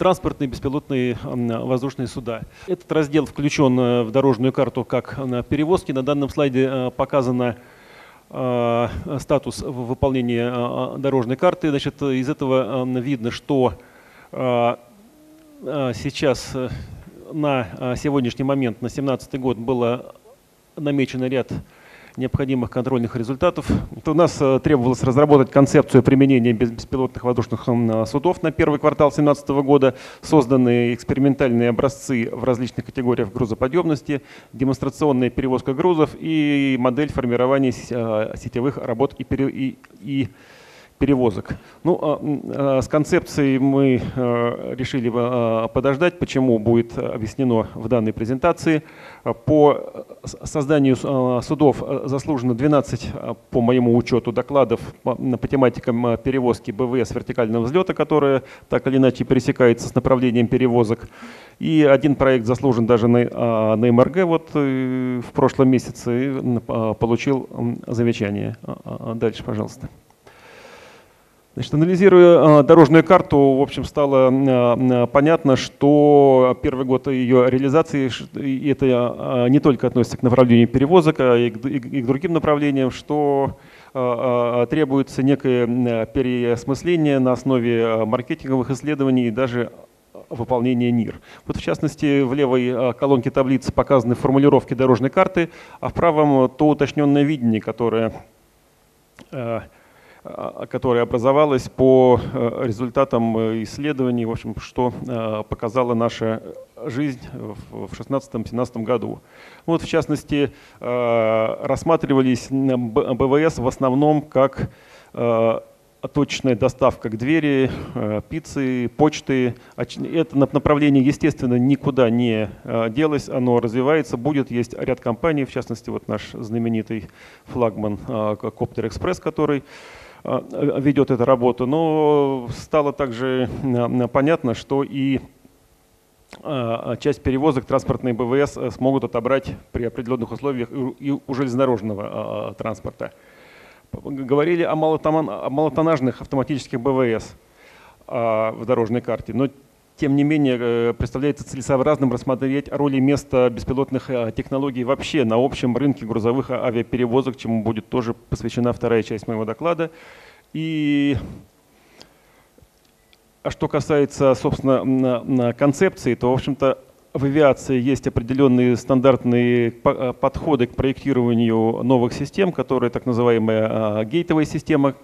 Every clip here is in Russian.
транспортные беспилотные воздушные суда. Этот раздел включен в дорожную карту как перевозки. На данном слайде показано статус выполнения дорожной карты. Значит, из этого видно, что сейчас на сегодняшний момент, на 2017 год, было намечено ряд необходимых контрольных результатов. Это у нас э, требовалось разработать концепцию применения беспилотных воздушных судов на первый квартал 2017 года, созданы экспериментальные образцы в различных категориях грузоподъемности, демонстрационная перевозка грузов и модель формирования э, сетевых работ и, и, и перевозок. Ну, а, а, с концепцией мы а, решили подождать, почему будет объяснено в данной презентации. По созданию судов заслужено 12, по моему учету, докладов по тематикам перевозки БВС вертикального взлета, которая так или иначе пересекается с направлением перевозок. И один проект заслужен даже на, на МРГ вот э, в прошлом месяце получил замечание. Дальше, пожалуйста. Значит, анализируя э, дорожную карту, в общем, стало э, понятно, что первый год ее реализации, и это э, не только относится к направлению перевозок, а и к, другим направлениям, что требуется некое переосмысление на основе маркетинговых исследований и даже выполнения НИР. Вот в частности в левой колонке таблицы показаны формулировки дорожной карты, а в правом то уточненное видение, которое которая образовалась по э, результатам э, исследований, в общем, что э, показала наша жизнь в 2016-2017 году. Вот, в частности, рассматривались БВС в основном как точечная доставка к двери, пиццы, почты. Это направление, естественно, никуда не делось, оно развивается, будет. Есть ряд компаний, в частности, вот наш знаменитый флагман Коптер Экспресс, который а, ведет эту работу, но стало также а, понятно, что и а, часть перевозок транспортные БВС э, смогут отобрать при определенных условиях и у железнодорожного транспорта. Говорили о малотонажных автоматических БВС в дорожной карте, но тем не менее, э, представляется целесообразным рассмотреть роли места беспилотных э, технологий вообще на общем рынке грузовых авиаперевозок, чему будет тоже посвящена вторая часть моего доклада. И а что касается, собственно, концепции, то, в общем-то, в авиации есть определенные стандартные э, подходы к проектированию новых систем, которые так называемая гейтовая система,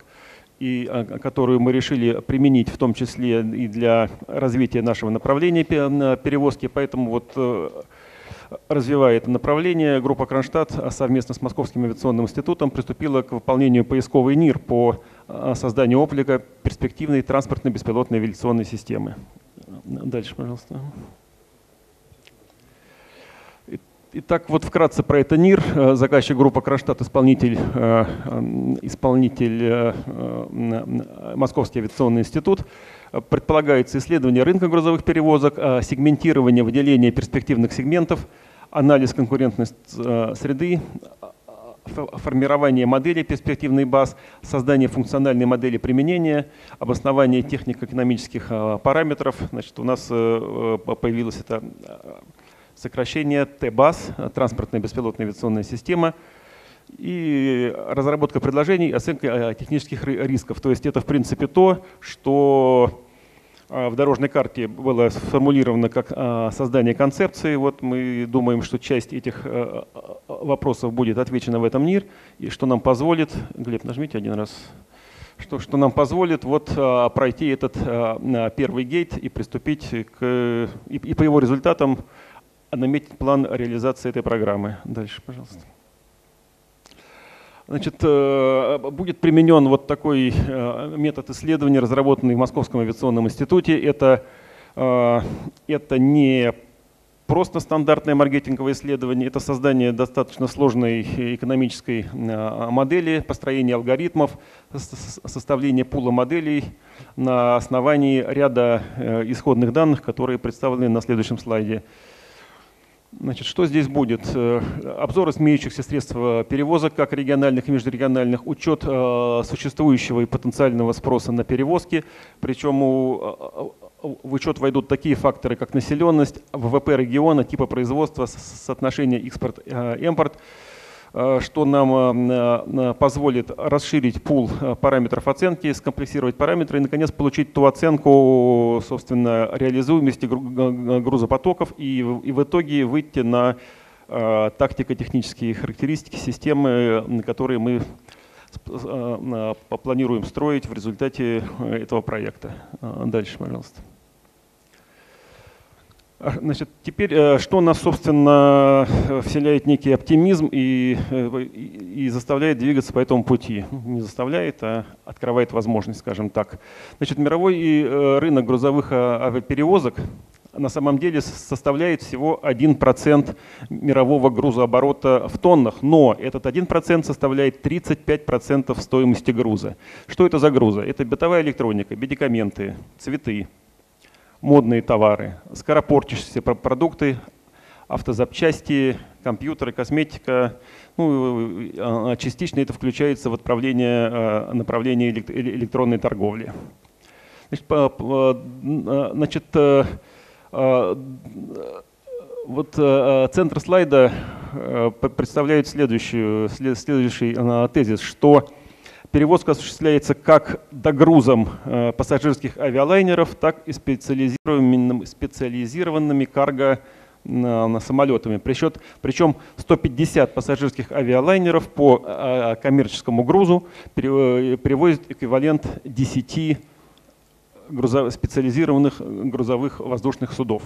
и а, которую мы решили применить в том числе и для развития нашего направления перевозки. Поэтому вот э, развивая это направление, группа Кронштадт совместно с Московским авиационным институтом приступила к выполнению поисковой НИР по а, созданию облика перспективной транспортной беспилотной авиационной системы. Дальше, пожалуйста. Итак, вот вкратце про это НИР. Э, заказчик группа Кронштадт, исполнитель, э, исполнитель э, Московский авиационный институт. Предполагается исследование рынка грузовых перевозок, сегментирование, выделение перспективных сегментов, анализ конкурентной среды, формирование модели перспективной баз, создание функциональной модели применения, обоснование технико-экономических параметров. Значит, у нас появилась эта сокращение ТБАС, транспортная беспилотная авиационная система, и разработка предложений, оценка э, технических рисков. То есть это, в принципе, то, что э, в дорожной карте было сформулировано как э, создание концепции. Вот мы думаем, что часть этих вопросов будет отвечена в этом НИР, и что нам позволит, Глеб, нажмите один раз, что, что нам позволит вот пройти этот первый гейт и приступить к, и, и по его результатам наметить план реализации этой программы. Дальше, пожалуйста. Значит, э, будет применен вот такой э, метод исследования, разработанный в Московском авиационном институте. Это, э, это не просто стандартное маркетинговое исследование, это создание достаточно сложной экономической модели, построение алгоритмов, составление пула моделей на основании ряда исходных данных, которые представлены на следующем слайде. Значит, что здесь будет? Э, обзор имеющихся средств э, перевозок, как региональных и межрегиональных, учет э, существующего и потенциального спроса на перевозки, причем у в учет войдут такие факторы, как населенность, ВВП региона, типа производства, соотношение экспорт-импорт, что нам позволит расширить пул параметров оценки, скомплексировать параметры и, наконец, получить ту оценку, собственно, реализуемости грузопотоков и в итоге выйти на тактико-технические характеристики системы, которые мы Э, планируем строить в результате э, этого проекта. Э, дальше, пожалуйста. А, значит, теперь, что нас, собственно, вселяет некий оптимизм и, и, и заставляет двигаться по этому пути? Ну, не заставляет, а открывает возможность, скажем так. Значит, мировой рынок грузовых авиаперевозок на самом деле составляет всего 1% мирового грузооборота в тоннах, но этот 1% составляет 35% стоимости груза. Что это за грузы? Это бытовая электроника, медикаменты, цветы, модные товары, скоропортящиеся продукты, автозапчасти, компьютеры, косметика. Ну, а частично это включается в отправление а, направления электронной торговли. Значит, а, значит а, вот центр слайда представляет следующую, следующий тезис, что перевозка осуществляется как догрузом пассажирских авиалайнеров, так и специализированными, специализированными карго на самолетами. Причем, причем 150 пассажирских авиалайнеров по коммерческому грузу перевозят эквивалент 10 грузов, специализированных грузовых воздушных судов.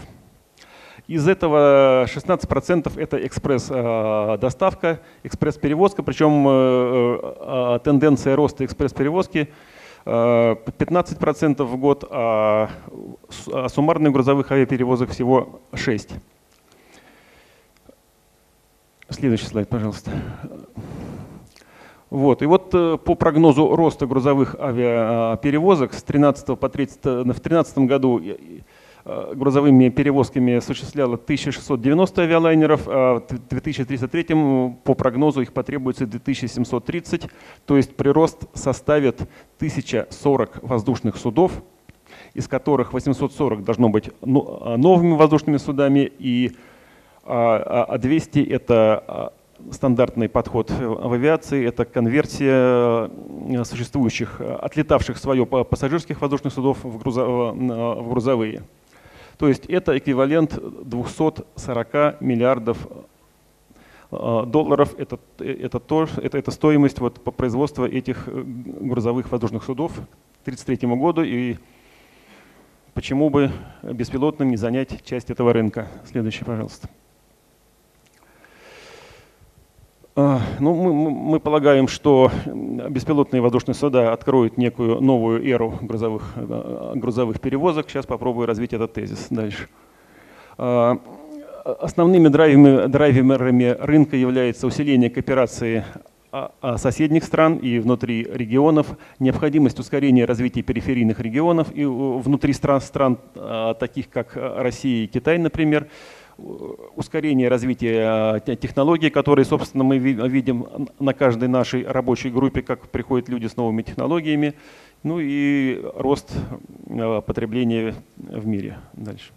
Из этого 16% это экспресс-доставка, экспресс-перевозка, причем э, э, тенденция роста экспресс-перевозки 15% в год, а, а суммарных грузовых авиаперевозок всего 6%. Следующий слайд, пожалуйста. Вот. И вот э, по прогнозу роста грузовых авиаперевозок с 13 по 30, э, в 2013 году э, грузовыми перевозками осуществляло 1690 авиалайнеров, а в 2033 по прогнозу их потребуется 2730, то есть прирост составит 1040 воздушных судов, из которых 840 должно быть новыми воздушными судами, и 200 а, а это стандартный подход в авиации – это конверсия э, существующих, э, отлетавших свое пассажирских воздушных судов в грузовые. То есть это эквивалент 240 миллиардов э, долларов. Это, это, то, это, это стоимость вот, по производству этих грузовых воздушных судов к 1933 году. И почему бы беспилотным не занять часть этого рынка? Следующий, пожалуйста. А, ну, мы, мы полагаем, что беспилотные воздушные суда откроют некую новую эру грузовых, э, грузовых перевозок. Сейчас попробую развить этот тезис дальше. А, основными драйверами, драйверами рынка является усиление кооперации соседних стран и внутри регионов, необходимость ускорения развития периферийных регионов и внутри стран, стран а, таких как Россия и Китай, например, ускорение развития э, технологий, которые, собственно, мы видим на каждой нашей рабочей группе, как приходят люди с новыми технологиями, ну и рост э, потребления в мире. Дальше.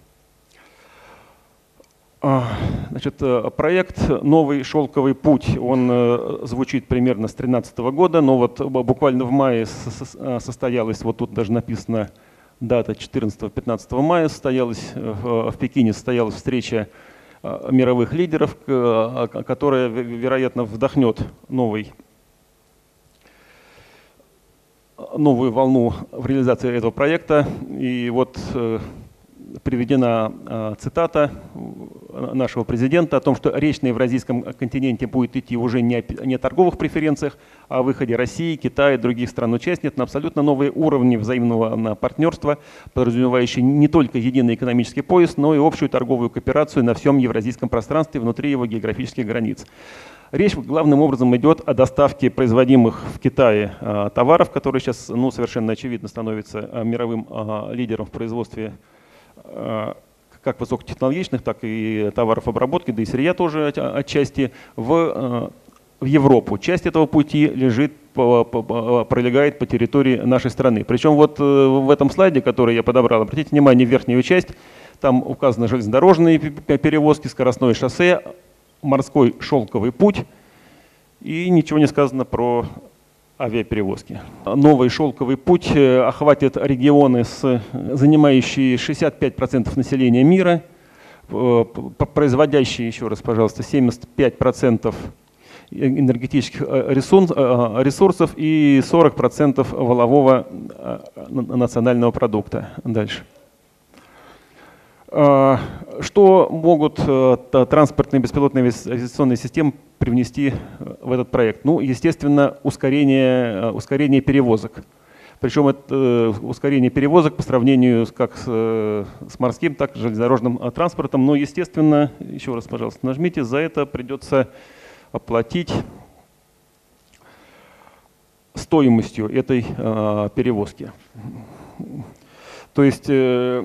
А, значит, э, проект «Новый шелковый путь», он звучит примерно с 2013 года, но вот буквально в мае состоялось, вот тут даже написано дата 14-15 мая состоялась, в Пекине состоялась встреча э, мировых лидеров, э, которая, вероятно, вдохнет новый, новую волну в реализации этого проекта. И вот э, приведена цитата нашего президента о том, что речь на евразийском континенте будет идти уже не о, не торговых преференциях, а о выходе России, Китая и других стран-участниц на абсолютно новые уровни взаимного партнерства, подразумевающие не только единый экономический пояс, но и общую торговую кооперацию на всем евразийском пространстве внутри его географических границ. Речь главным образом идет о доставке производимых в Китае а, товаров, которые сейчас ну, совершенно очевидно становятся а, мировым а, лидером в производстве как высокотехнологичных, так и товаров обработки, да и сырья тоже отчасти, в в Европу. Часть этого пути лежит, пролегает по территории нашей страны. Причем вот э, в этом слайде, который я подобрал, обратите внимание, верхнюю часть, там указаны железнодорожные перевозки, скоростное шоссе, морской шелковый путь, и ничего не сказано про авиаперевозки. Новый шелковый путь э, охватит регионы, с, занимающие 65% населения мира, э, производящие, еще раз, пожалуйста, 75% энергетических э, ресурсов и 40% валового национального продукта. Дальше. Что могут транспортные беспилотные авиационные системы привнести э, в этот проект? Ну, естественно, ускорение, э, ускорение перевозок. Причем это э, ускорение перевозок по сравнению как с, с морским, так и с железнодорожным транспортом. Но, естественно, еще раз, пожалуйста, нажмите, за это придется оплатить стоимостью этой э, перевозки. То есть э,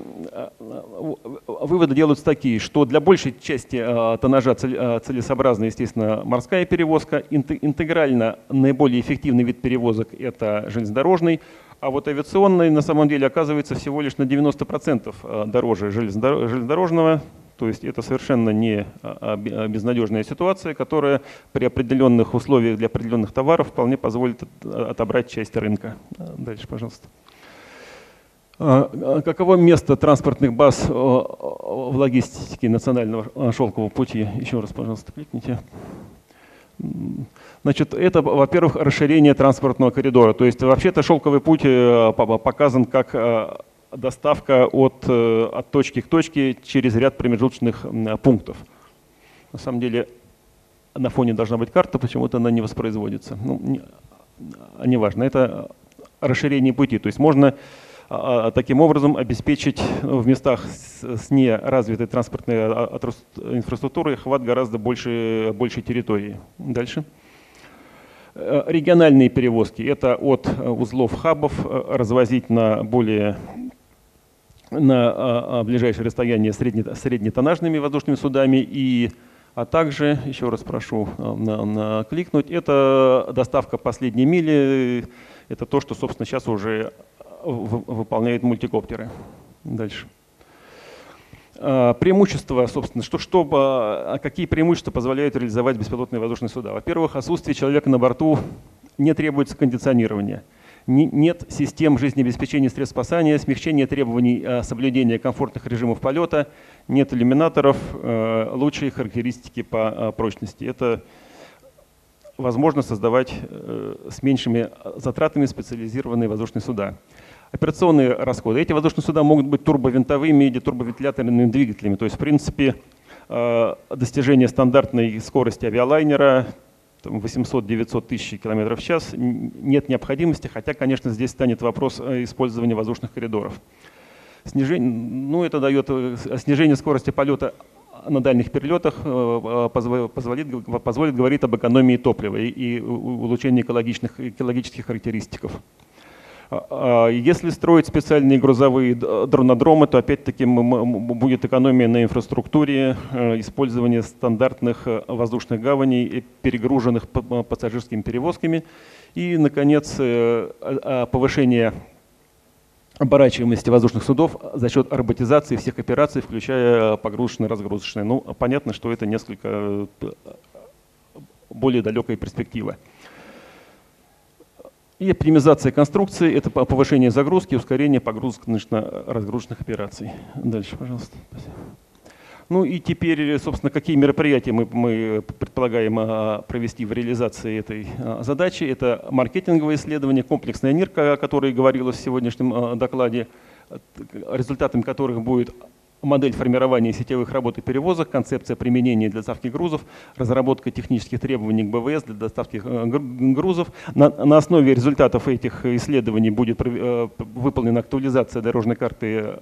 выводы делаются такие, что для большей части э, тоннажа э, целесообразна, естественно, морская перевозка. Интегрально наиболее эффективный вид перевозок – это железнодорожный, а вот авиационный на самом деле оказывается всего лишь на 90% дороже железнодорожного. То есть это совершенно не безнадежная ситуация, которая при определенных условиях для определенных товаров вполне позволит отобрать часть рынка. Дальше, пожалуйста. А, а каково место транспортных баз э, в логистике национального э, шелкового пути? Еще раз, пожалуйста, кликните. Значит, это, во-первых, расширение транспортного коридора. То есть вообще-то шелковый путь э, показан как доставка от, от точки к точке через ряд промежуточных пунктов. На самом деле на фоне должна быть карта, почему-то она не воспроизводится. Ну, не, неважно, это расширение пути. То есть можно а, а, таким образом обеспечить ну, в местах с неразвитой транспортной а, инфраструктурой хват гораздо больше, большей территории. Дальше. Э, региональные перевозки – это от э, узлов хабов э, развозить на более на ближайшее расстояние среднетоннажными воздушными судами и а также, еще раз прошу на, на кликнуть, это доставка последней мили, это то, что, собственно, сейчас уже выполняют мультикоптеры. Дальше. А, преимущества, собственно, что, что, а какие преимущества позволяют реализовать беспилотные воздушные суда? Во-первых, отсутствие человека на борту не требуется кондиционирования. Нет систем жизнеобеспечения средств спасания, смягчения требований соблюдения комфортных режимов полета, нет иллюминаторов, лучшие характеристики по прочности. Это возможно создавать э, с меньшими затратами специализированные воздушные суда. Операционные расходы. Эти воздушные суда могут быть турбовинтовыми или турбовентиляторными двигателями. То есть, в принципе, э, достижение стандартной скорости авиалайнера 800-900 тысяч километров в час нет необходимости, хотя, конечно, здесь станет вопрос использования воздушных коридоров. Снижение, ну, это дает э, снижение скорости полета на дальних перелетах э, позволит, позволит говорить об экономии топлива и улучшении экологичных, экологических характеристиков. А, а если строить специальные грузовые дронодромы, то опять-таки будет экономия на инфраструктуре, э, использование стандартных э, воздушных гаваней, перегруженных пассажирскими перевозками. И, наконец, а, повышение оборачиваемости воздушных судов за счет роботизации всех операций, включая погрузочные-разгрузочные. Ну, понятно, что это несколько э, более далекая перспектива. И оптимизация конструкции – это повышение загрузки, ускорение погрузочно-разгрузочных операций. Дальше, пожалуйста. Спасибо. Ну и теперь, собственно, какие мероприятия мы, мы предполагаем а, провести в реализации этой а, задачи. Это маркетинговое исследование, комплексная НИР, о которой говорилось в сегодняшнем а, докладе, результатом которых будет модель формирования сетевых работ и перевозок, концепция применения для доставки грузов, разработка технических требований к БВС для доставки грузов. На, на основе результатов этих исследований будет э, выполнена актуализация дорожной карты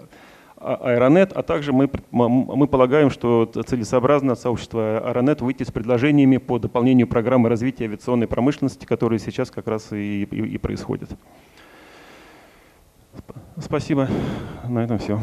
а, Аэронет, а также мы, мы полагаем, что целесообразно сообщество Аэронет выйти с предложениями по дополнению программы развития авиационной промышленности, которые сейчас как раз и, и, и происходят. Спасибо. На этом все.